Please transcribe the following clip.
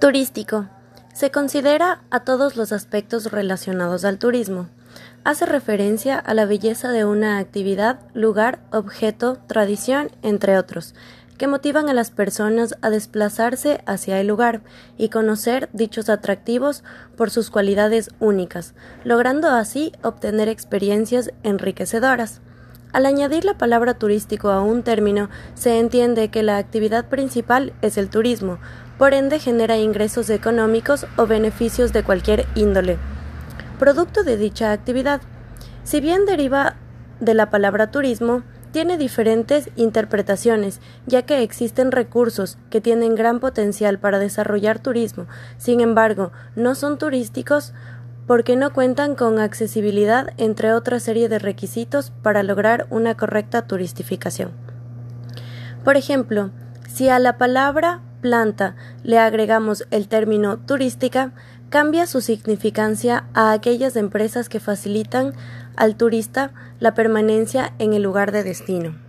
Turístico. Se considera a todos los aspectos relacionados al turismo. Hace referencia a la belleza de una actividad, lugar, objeto, tradición, entre otros, que motivan a las personas a desplazarse hacia el lugar y conocer dichos atractivos por sus cualidades únicas, logrando así obtener experiencias enriquecedoras. Al añadir la palabra turístico a un término, se entiende que la actividad principal es el turismo, por ende genera ingresos económicos o beneficios de cualquier índole. Producto de dicha actividad. Si bien deriva de la palabra turismo, tiene diferentes interpretaciones, ya que existen recursos que tienen gran potencial para desarrollar turismo, sin embargo, no son turísticos porque no cuentan con accesibilidad entre otra serie de requisitos para lograr una correcta turistificación. Por ejemplo, si a la palabra planta le agregamos el término turística, cambia su significancia a aquellas empresas que facilitan al turista la permanencia en el lugar de destino.